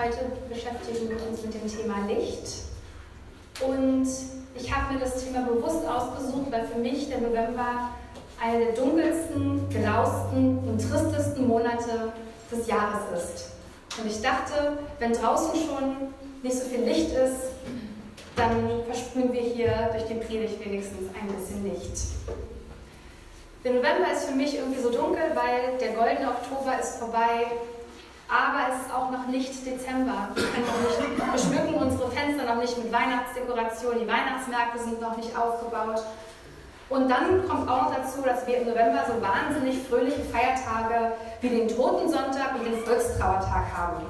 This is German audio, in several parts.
Heute beschäftigen wir uns mit dem Thema Licht. Und ich habe mir das Thema bewusst ausgesucht, weil für mich der November einer der dunkelsten, grausten und tristesten Monate des Jahres ist. Und ich dachte, wenn draußen schon nicht so viel Licht ist, dann versprühen wir hier durch die Predigt wenigstens ein bisschen Licht. Der November ist für mich irgendwie so dunkel, weil der goldene Oktober ist vorbei, aber es ist auch noch nicht Dezember. Wir, schmücken unsere Fenster noch nicht mit Weihnachtsdekoration, die Weihnachtsmärkte sind noch nicht aufgebaut. Und dann kommt auch noch dazu, dass wir im November so wahnsinnig fröhliche Feiertage wie den Totensonntag und den Volkstrauertag haben.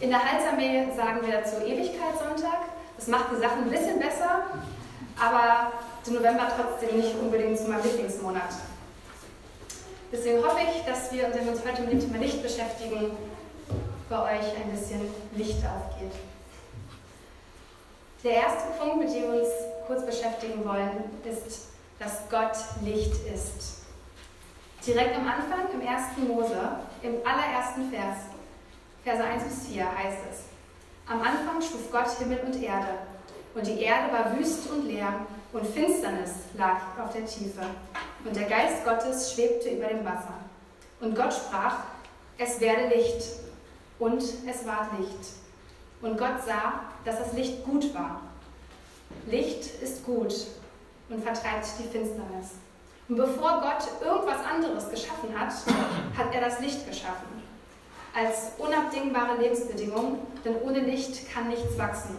In der Halsarmee sagen wir dazu Ewigkeitssonntag. Das macht die Sachen ein bisschen besser, aber den November trotzdem nicht unbedingt zu meinem Lieblingsmonat. Deswegen hoffe ich, dass wir, wenn wir uns heute mit dem Thema Licht beschäftigen, bei euch ein bisschen Licht aufgeht. Der erste Punkt, mit dem wir uns kurz beschäftigen wollen, ist, dass Gott Licht ist. Direkt am Anfang, im ersten Mose, im allerersten Vers, Verse 1 bis 4 heißt es, am Anfang schuf Gott Himmel und Erde, und die Erde war wüst und leer, und Finsternis lag auf der Tiefe, und der Geist Gottes schwebte über dem Wasser. Und Gott sprach, es werde Licht, und es ward Licht. Und Gott sah, dass das Licht gut war. Licht ist gut und vertreibt die Finsternis. Und bevor Gott irgendwas anderes geschaffen hat, hat er das Licht geschaffen. Als unabdingbare Lebensbedingung, denn ohne Licht kann nichts wachsen.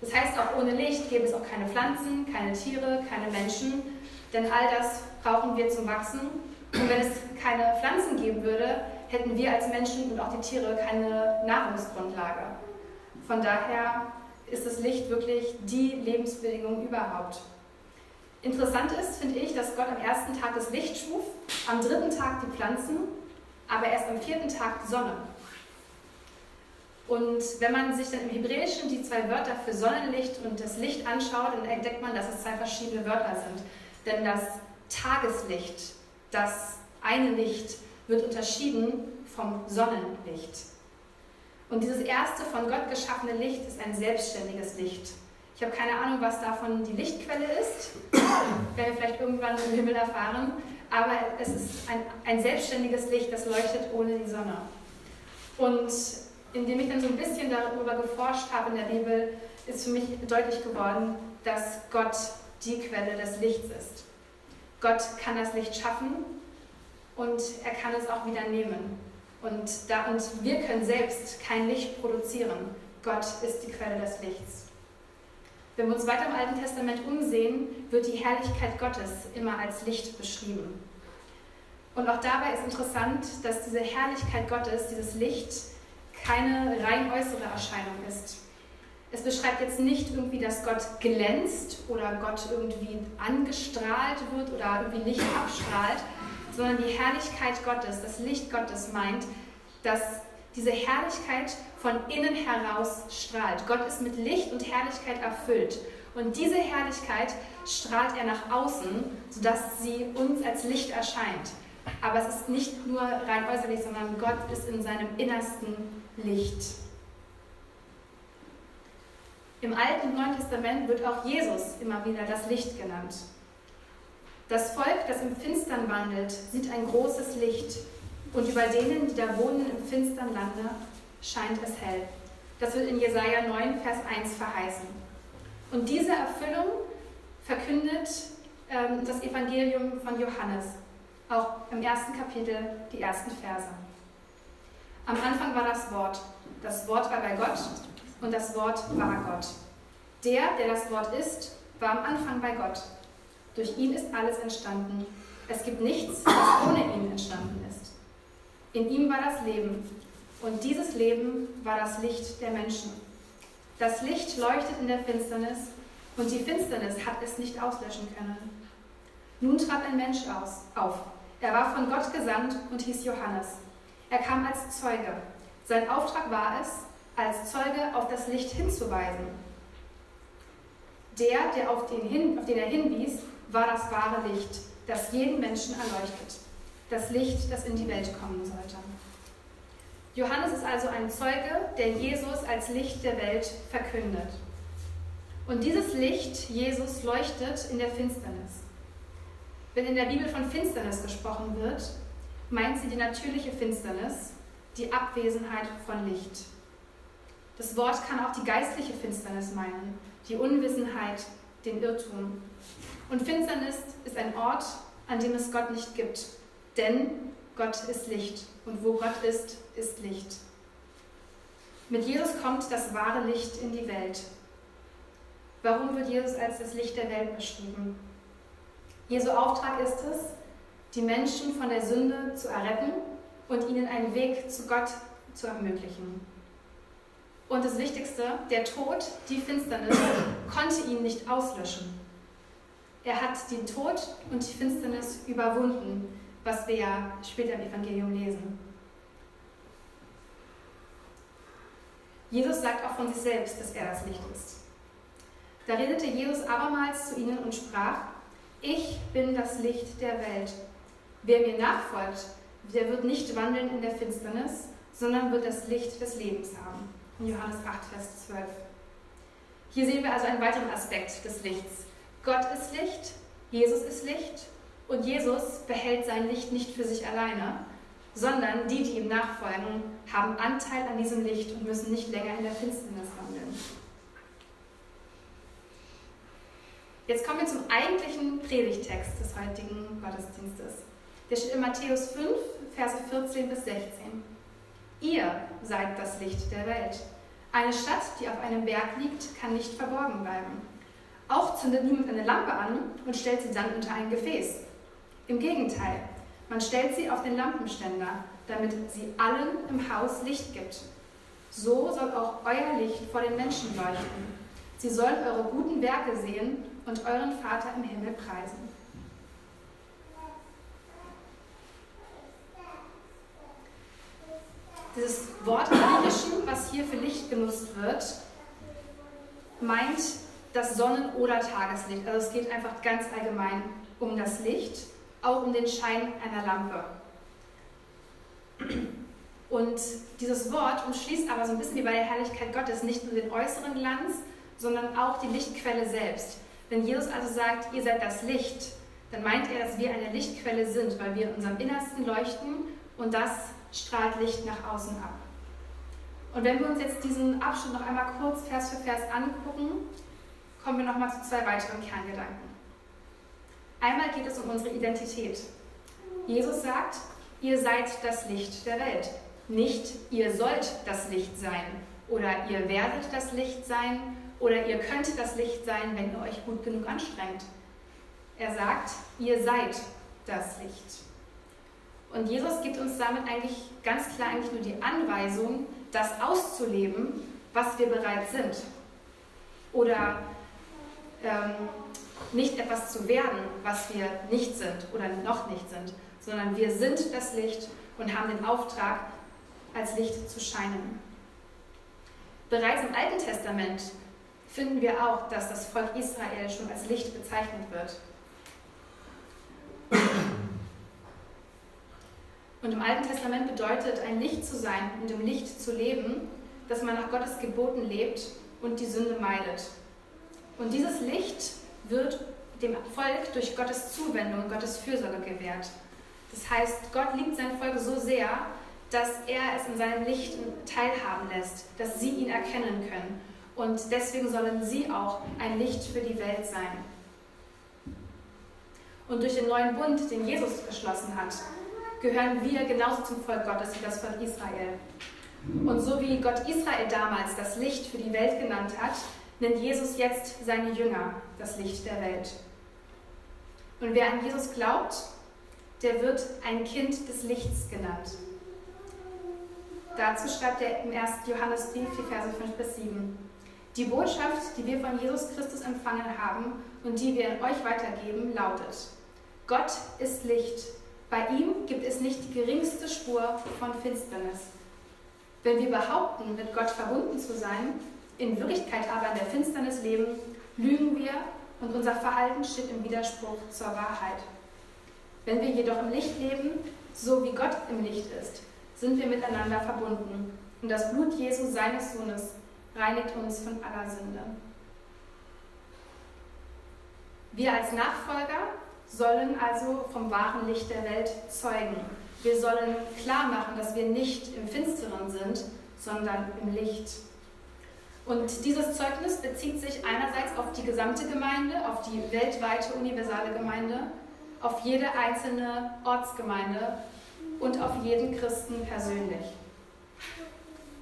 Das heißt, auch ohne Licht gäbe es auch keine Pflanzen, keine Tiere, keine Menschen, denn all das brauchen wir zum Wachsen. Und wenn es keine Pflanzen geben würde, hätten wir als Menschen und auch die Tiere keine Nahrungsgrundlage. Von daher ist das Licht wirklich die Lebensbedingung überhaupt. Interessant ist, finde ich, dass Gott am ersten Tag das Licht schuf, am dritten Tag die Pflanzen, aber erst am vierten Tag die Sonne. Und wenn man sich dann im Hebräischen die zwei Wörter für Sonnenlicht und das Licht anschaut, dann entdeckt man, dass es zwei verschiedene Wörter sind. Denn das Tageslicht, das eine Licht, wird unterschieden vom Sonnenlicht. Und dieses erste von Gott geschaffene Licht ist ein selbstständiges Licht. Ich habe keine Ahnung, was davon die Lichtquelle ist, werden wir vielleicht irgendwann im Himmel erfahren, aber es ist ein, ein selbstständiges Licht, das leuchtet ohne die Sonne. Und indem ich dann so ein bisschen darüber geforscht habe in der Bibel, ist für mich deutlich geworden, dass Gott die Quelle des Lichts ist. Gott kann das Licht schaffen und er kann es auch wieder nehmen. Und, da, und wir können selbst kein Licht produzieren. Gott ist die Quelle des Lichts. Wenn wir uns weiter im Alten Testament umsehen, wird die Herrlichkeit Gottes immer als Licht beschrieben. Und auch dabei ist interessant, dass diese Herrlichkeit Gottes, dieses Licht, keine rein äußere Erscheinung ist. Es beschreibt jetzt nicht irgendwie, dass Gott glänzt oder Gott irgendwie angestrahlt wird oder irgendwie Licht abstrahlt, sondern die Herrlichkeit Gottes, das Licht Gottes meint, dass diese Herrlichkeit von innen heraus strahlt. Gott ist mit Licht und Herrlichkeit erfüllt. Und diese Herrlichkeit strahlt er nach außen, sodass sie uns als Licht erscheint. Aber es ist nicht nur rein äußerlich, sondern Gott ist in seinem Innersten Licht. Im Alten und Neuen Testament wird auch Jesus immer wieder das Licht genannt. Das Volk, das im Finstern wandelt, sieht ein großes Licht und über denen, die da wohnen im finstern Lande, scheint es hell. Das wird in Jesaja 9, Vers 1 verheißen. Und diese Erfüllung verkündet ähm, das Evangelium von Johannes, auch im ersten Kapitel, die ersten Verse. Am Anfang war das Wort. Das Wort war bei Gott und das Wort war Gott. Der, der das Wort ist, war am Anfang bei Gott. Durch ihn ist alles entstanden. Es gibt nichts, was ohne ihn entstanden ist. In ihm war das Leben und dieses Leben war das Licht der Menschen. Das Licht leuchtet in der Finsternis und die Finsternis hat es nicht auslöschen können. Nun trat ein Mensch aus, auf. Er war von Gott gesandt und hieß Johannes. Er kam als Zeuge. Sein Auftrag war es, als Zeuge auf das Licht hinzuweisen. Der, der auf den, hin, auf den er hinwies, war das wahre Licht, das jeden Menschen erleuchtet. Das Licht, das in die Welt kommen sollte. Johannes ist also ein Zeuge, der Jesus als Licht der Welt verkündet. Und dieses Licht, Jesus, leuchtet in der Finsternis. Wenn in der Bibel von Finsternis gesprochen wird, meint sie die natürliche Finsternis, die Abwesenheit von Licht. Das Wort kann auch die geistliche Finsternis meinen, die Unwissenheit, den Irrtum. Und Finsternis ist ein Ort, an dem es Gott nicht gibt, denn Gott ist Licht und wo Gott ist, ist Licht. Mit Jesus kommt das wahre Licht in die Welt. Warum wird Jesus als das Licht der Welt beschrieben? Jesu Auftrag ist es, die Menschen von der Sünde zu erretten und ihnen einen Weg zu Gott zu ermöglichen. Und das Wichtigste, der Tod, die Finsternis, konnte ihn nicht auslöschen. Er hat den Tod und die Finsternis überwunden, was wir ja später im Evangelium lesen. Jesus sagt auch von sich selbst, dass er das Licht ist. Da redete Jesus abermals zu ihnen und sprach, ich bin das Licht der Welt. Wer mir nachfolgt, der wird nicht wandeln in der Finsternis, sondern wird das Licht des Lebens haben. In Johannes 8, Vers 12. Hier sehen wir also einen weiteren Aspekt des Lichts. Gott ist Licht, Jesus ist Licht und Jesus behält sein Licht nicht für sich alleine, sondern die, die ihm nachfolgen, haben Anteil an diesem Licht und müssen nicht länger in der Finsternis wandeln. Jetzt kommen wir zum eigentlichen Predigtext des heutigen Gottesdienstes. Der steht in Matthäus 5, Verse 14 bis 16. Ihr seid das Licht der Welt. Eine Stadt, die auf einem Berg liegt, kann nicht verborgen bleiben. Auch zündet niemand eine Lampe an und stellt sie dann unter ein Gefäß. Im Gegenteil, man stellt sie auf den Lampenständer, damit sie allen im Haus Licht gibt. So soll auch euer Licht vor den Menschen leuchten. Sie sollen eure guten Werke sehen und euren Vater im Himmel preisen. Dieses Wort Griechischen, was hier für Licht genutzt wird, meint das Sonnen- oder Tageslicht. Also es geht einfach ganz allgemein um das Licht, auch um den Schein einer Lampe. Und dieses Wort umschließt aber so ein bisschen wie bei der Herrlichkeit Gottes nicht nur den äußeren Glanz, sondern auch die Lichtquelle selbst. Wenn Jesus also sagt, ihr seid das Licht, dann meint er, dass wir eine Lichtquelle sind, weil wir in unserem Innersten leuchten und das strahlt Licht nach außen ab. Und wenn wir uns jetzt diesen Abschnitt noch einmal kurz Vers für Vers angucken, kommen wir nochmal zu zwei weiteren Kerngedanken. Einmal geht es um unsere Identität. Jesus sagt, ihr seid das Licht der Welt. Nicht, ihr sollt das Licht sein oder ihr werdet das Licht sein oder ihr könnt das Licht sein, wenn ihr euch gut genug anstrengt. Er sagt, ihr seid das Licht. Und Jesus gibt uns damit eigentlich ganz klar eigentlich nur die Anweisung, das auszuleben, was wir bereits sind. Oder ähm, nicht etwas zu werden, was wir nicht sind oder noch nicht sind, sondern wir sind das Licht und haben den Auftrag, als Licht zu scheinen. Bereits im Alten Testament finden wir auch, dass das Volk Israel schon als Licht bezeichnet wird. Und im Alten Testament bedeutet ein Licht zu sein und im Licht zu leben, dass man nach Gottes Geboten lebt und die Sünde meidet. Und dieses Licht wird dem Volk durch Gottes Zuwendung, Gottes Fürsorge gewährt. Das heißt, Gott liebt sein Volk so sehr, dass er es in seinem Licht teilhaben lässt, dass sie ihn erkennen können. Und deswegen sollen sie auch ein Licht für die Welt sein. Und durch den neuen Bund, den Jesus geschlossen hat, gehören wir genauso zum Volk Gottes wie das Volk Israel. Und so wie Gott Israel damals das Licht für die Welt genannt hat, nennt Jesus jetzt seine Jünger das Licht der Welt. Und wer an Jesus glaubt, der wird ein Kind des Lichts genannt. Dazu schreibt er im 1. Johannesbrief, die Verse 5 bis 7. Die Botschaft, die wir von Jesus Christus empfangen haben und die wir an euch weitergeben, lautet, Gott ist Licht. Bei ihm gibt es nicht die geringste Spur von Finsternis. Wenn wir behaupten, mit Gott verbunden zu sein, in Wirklichkeit aber in der Finsternis leben, lügen wir und unser Verhalten steht im Widerspruch zur Wahrheit. Wenn wir jedoch im Licht leben, so wie Gott im Licht ist, sind wir miteinander verbunden. Und das Blut Jesu, seines Sohnes, reinigt uns von aller Sünde. Wir als Nachfolger sollen also vom wahren Licht der Welt zeugen. Wir sollen klar machen, dass wir nicht im Finsteren sind, sondern im Licht. Und dieses Zeugnis bezieht sich einerseits auf die gesamte Gemeinde, auf die weltweite universale Gemeinde, auf jede einzelne Ortsgemeinde und auf jeden Christen persönlich.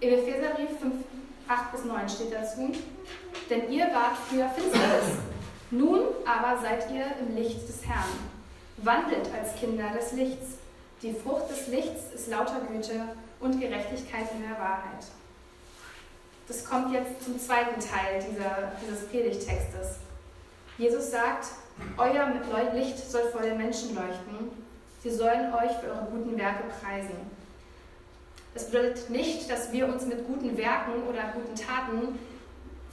Im Epheserbrief 5, 8 bis 9 steht dazu, denn ihr wart früher Finsternis, nun aber seid ihr im Licht des Herrn. Wandelt als Kinder des Lichts. Die Frucht des Lichts ist lauter Güte und Gerechtigkeit in der Wahrheit. Das kommt jetzt zum zweiten Teil dieser, dieses Predigtextes. Jesus sagt, euer Licht soll vor den Menschen leuchten. Sie sollen euch für eure guten Werke preisen. Das bedeutet nicht, dass wir uns mit guten Werken oder guten Taten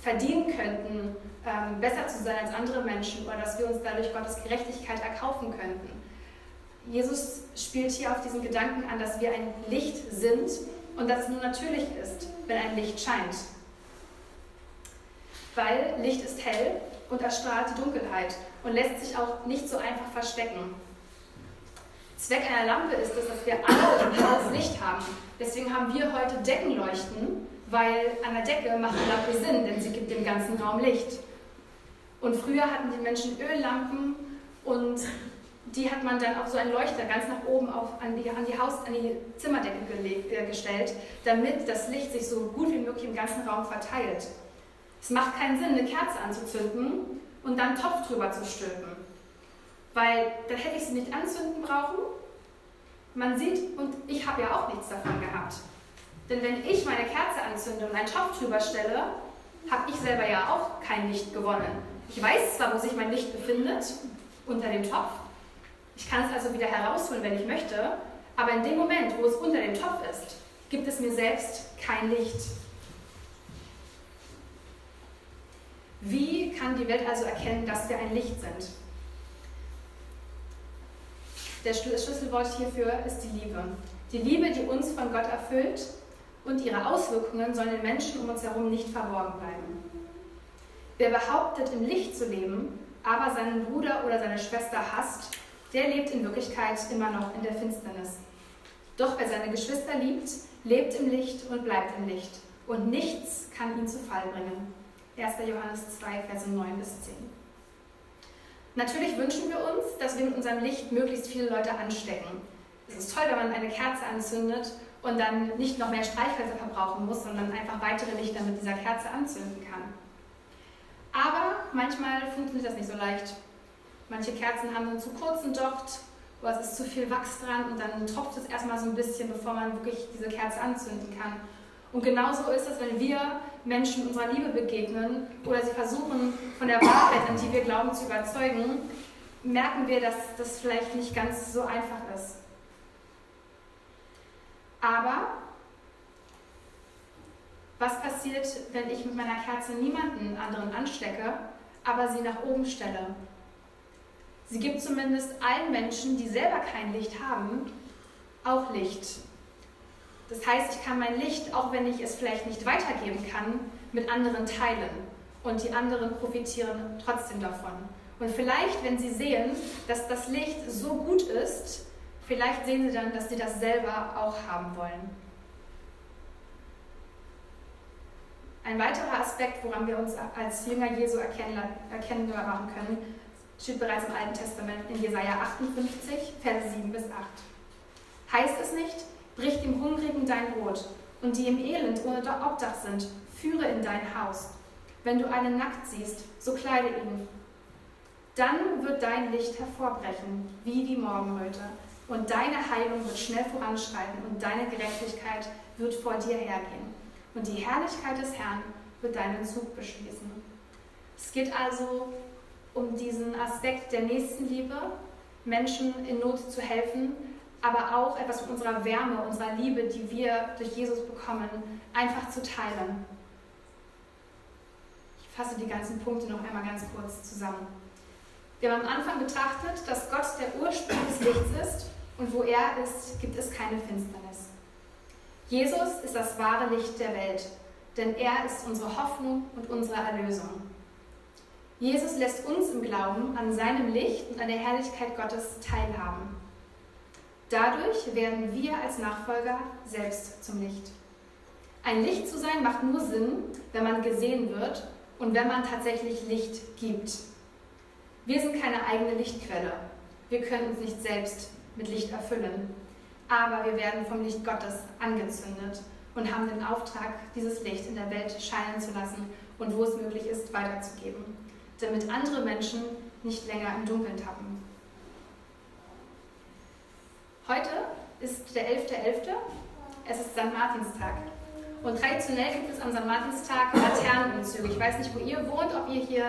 verdienen könnten, ähm, besser zu sein als andere Menschen oder dass wir uns dadurch Gottes Gerechtigkeit erkaufen könnten. Jesus spielt hier auf diesen Gedanken an, dass wir ein Licht sind und dass es nur natürlich ist, wenn ein Licht scheint. Weil Licht ist hell und erstrahlt die Dunkelheit und lässt sich auch nicht so einfach verstecken. Zweck einer Lampe ist es, dass wir alle im Haus Licht haben. Deswegen haben wir heute Deckenleuchten, weil an der Decke macht eine Lampe Sinn, denn sie gibt dem ganzen Raum Licht. Und früher hatten die Menschen Öllampen und die hat man dann auf so einen Leuchter ganz nach oben auf, an, die, an, die Haus, an die Zimmerdecke gelegt, äh, gestellt, damit das Licht sich so gut wie möglich im ganzen Raum verteilt. Es macht keinen Sinn, eine Kerze anzuzünden und dann einen Topf drüber zu stülpen. Weil dann hätte ich sie nicht anzünden brauchen. Man sieht, und ich habe ja auch nichts davon gehabt. Denn wenn ich meine Kerze anzünde und einen Topf drüber stelle, habe ich selber ja auch kein Licht gewonnen. Ich weiß zwar, wo sich mein Licht befindet, unter dem Topf. Ich kann es also wieder herausholen, wenn ich möchte. Aber in dem Moment, wo es unter dem Topf ist, gibt es mir selbst kein Licht. Wie kann die Welt also erkennen, dass wir ein Licht sind? Das Schlüsselwort hierfür ist die Liebe. Die Liebe, die uns von Gott erfüllt und ihre Auswirkungen sollen den Menschen um uns herum nicht verborgen bleiben. Wer behauptet, im Licht zu leben, aber seinen Bruder oder seine Schwester hasst, der lebt in Wirklichkeit immer noch in der Finsternis. Doch wer seine Geschwister liebt, lebt im Licht und bleibt im Licht. Und nichts kann ihn zu Fall bringen. 1. Johannes 2, Verse 9 bis 10. Natürlich wünschen wir uns, dass wir mit unserem Licht möglichst viele Leute anstecken. Es ist toll, wenn man eine Kerze anzündet und dann nicht noch mehr Streichhölzer verbrauchen muss, sondern einfach weitere Lichter mit dieser Kerze anzünden kann. Aber manchmal funktioniert das nicht so leicht. Manche Kerzen haben einen zu kurzen Docht oder es ist zu viel Wachs dran und dann tropft es erstmal so ein bisschen, bevor man wirklich diese Kerze anzünden kann. Und genauso ist es, wenn wir Menschen unserer Liebe begegnen oder sie versuchen, von der Wahrheit, an die wir glauben, zu überzeugen, merken wir, dass das vielleicht nicht ganz so einfach ist. Aber was passiert, wenn ich mit meiner Kerze niemanden anderen anstecke, aber sie nach oben stelle? Sie gibt zumindest allen Menschen, die selber kein Licht haben, auch Licht. Das heißt, ich kann mein Licht, auch wenn ich es vielleicht nicht weitergeben kann, mit anderen teilen. Und die anderen profitieren trotzdem davon. Und vielleicht, wenn sie sehen, dass das Licht so gut ist, vielleicht sehen sie dann, dass sie das selber auch haben wollen. Ein weiterer Aspekt, woran wir uns als Jünger Jesu erkennbar machen können, steht bereits im Alten Testament in Jesaja 58, Verse 7 bis 8. Heißt es nicht, brich dem Hungrigen dein Brot und die im Elend ohne Obdach sind, führe in dein Haus. Wenn du einen nackt siehst, so kleide ihn. Dann wird dein Licht hervorbrechen, wie die Morgenröte, und deine Heilung wird schnell voranschreiten und deine Gerechtigkeit wird vor dir hergehen und die Herrlichkeit des Herrn wird deinen Zug beschließen. Es geht also um diesen Aspekt der Nächstenliebe, Menschen in Not zu helfen, aber auch etwas von unserer Wärme, unserer Liebe, die wir durch Jesus bekommen, einfach zu teilen. Ich fasse die ganzen Punkte noch einmal ganz kurz zusammen. Wir haben am Anfang betrachtet, dass Gott der Ursprung des Lichts ist und wo er ist, gibt es keine Finsternis. Jesus ist das wahre Licht der Welt, denn er ist unsere Hoffnung und unsere Erlösung. Jesus lässt uns im Glauben an seinem Licht und an der Herrlichkeit Gottes teilhaben. Dadurch werden wir als Nachfolger selbst zum Licht. Ein Licht zu sein macht nur Sinn, wenn man gesehen wird und wenn man tatsächlich Licht gibt. Wir sind keine eigene Lichtquelle. Wir können uns nicht selbst mit Licht erfüllen. Aber wir werden vom Licht Gottes angezündet und haben den Auftrag, dieses Licht in der Welt scheinen zu lassen und wo es möglich ist, weiterzugeben, damit andere Menschen nicht länger im Dunkeln tappen. Heute ist der 11.11. .11. Es ist St. Martinstag. Und traditionell gibt es am St. Martinstag Laternenumzüge. Ich weiß nicht, wo ihr wohnt, ob ihr hier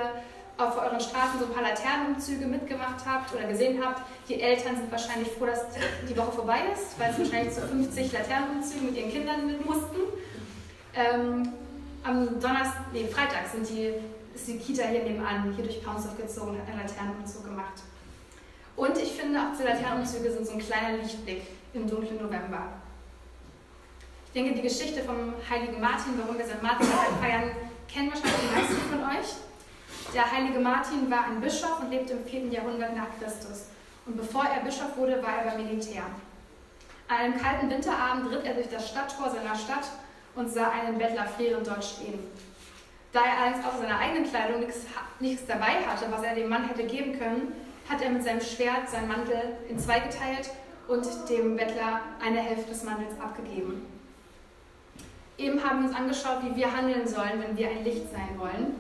auf euren Straßen so ein paar Laternenumzüge mitgemacht habt oder gesehen habt. Die Eltern sind wahrscheinlich froh, dass die Woche vorbei ist, weil sie wahrscheinlich zu 50 Laternenumzügen mit ihren Kindern mit mussten. Ähm, am Donnerstag, nee, Freitag sind die, ist die Kita hier nebenan, hier durch Paunsdorf gezogen hat einen Laternenumzug gemacht. Und ich finde, auch diese Laternenumzüge sind so ein kleiner Lichtblick im dunklen November. Ich denke, die Geschichte vom heiligen Martin, warum wir St. Martin feiern, kennen wahrscheinlich die meisten von euch. Der heilige Martin war ein Bischof und lebte im 4. Jahrhundert nach Christus. Und bevor er Bischof wurde, war er beim Militär. An einem kalten Winterabend ritt er durch das Stadttor seiner Stadt und sah einen Bettler frierend dort stehen. Da er allerdings außer seiner eigenen Kleidung nichts, nichts dabei hatte, was er dem Mann hätte geben können, hat er mit seinem Schwert seinen Mantel in zwei geteilt und dem Bettler eine Hälfte des Mantels abgegeben. Eben haben wir uns angeschaut, wie wir handeln sollen, wenn wir ein Licht sein wollen.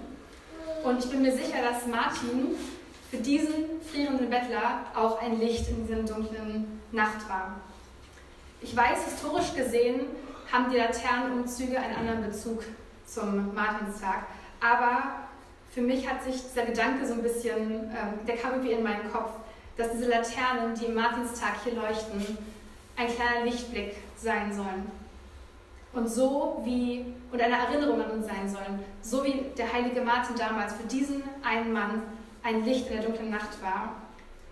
Und ich bin mir sicher, dass Martin für diesen frierenden Bettler auch ein Licht in dieser dunklen Nacht war. Ich weiß, historisch gesehen haben die Laternenumzüge einen anderen Bezug zum Martinstag, aber für mich hat sich dieser Gedanke so ein bisschen, ähm, der kam irgendwie in meinen Kopf, dass diese Laternen, die im Martinstag hier leuchten, ein kleiner Lichtblick sein sollen. Und so wie, und eine Erinnerung an uns sein sollen, so wie der heilige Martin damals für diesen einen Mann ein Licht in der dunklen Nacht war,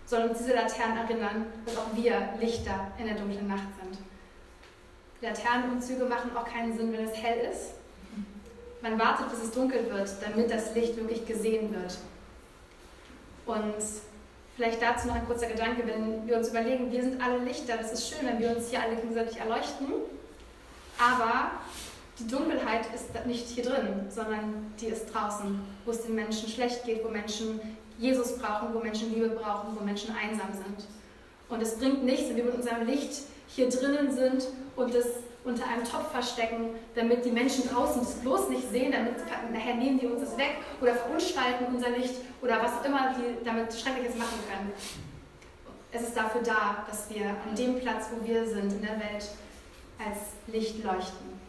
sollen uns diese Laternen erinnern, dass auch wir Lichter in der dunklen Nacht sind. Laternenumzüge machen auch keinen Sinn, wenn es hell ist, man wartet, bis es dunkel wird, damit das Licht wirklich gesehen wird. Und vielleicht dazu noch ein kurzer Gedanke, wenn wir uns überlegen, wir sind alle Lichter, das ist schön, wenn wir uns hier alle gegenseitig erleuchten, aber die Dunkelheit ist nicht hier drin, sondern die ist draußen, wo es den Menschen schlecht geht, wo Menschen Jesus brauchen, wo Menschen Liebe brauchen, wo Menschen einsam sind. Und es bringt nichts, wenn wir mit unserem Licht hier drinnen sind und es unter einem Topf verstecken, damit die Menschen draußen das bloß nicht sehen, damit nachher nehmen die uns das weg oder verunstalten unser Licht oder was immer die damit Schreckliches machen können. Es ist dafür da, dass wir an dem Platz, wo wir sind in der Welt, als Licht leuchten.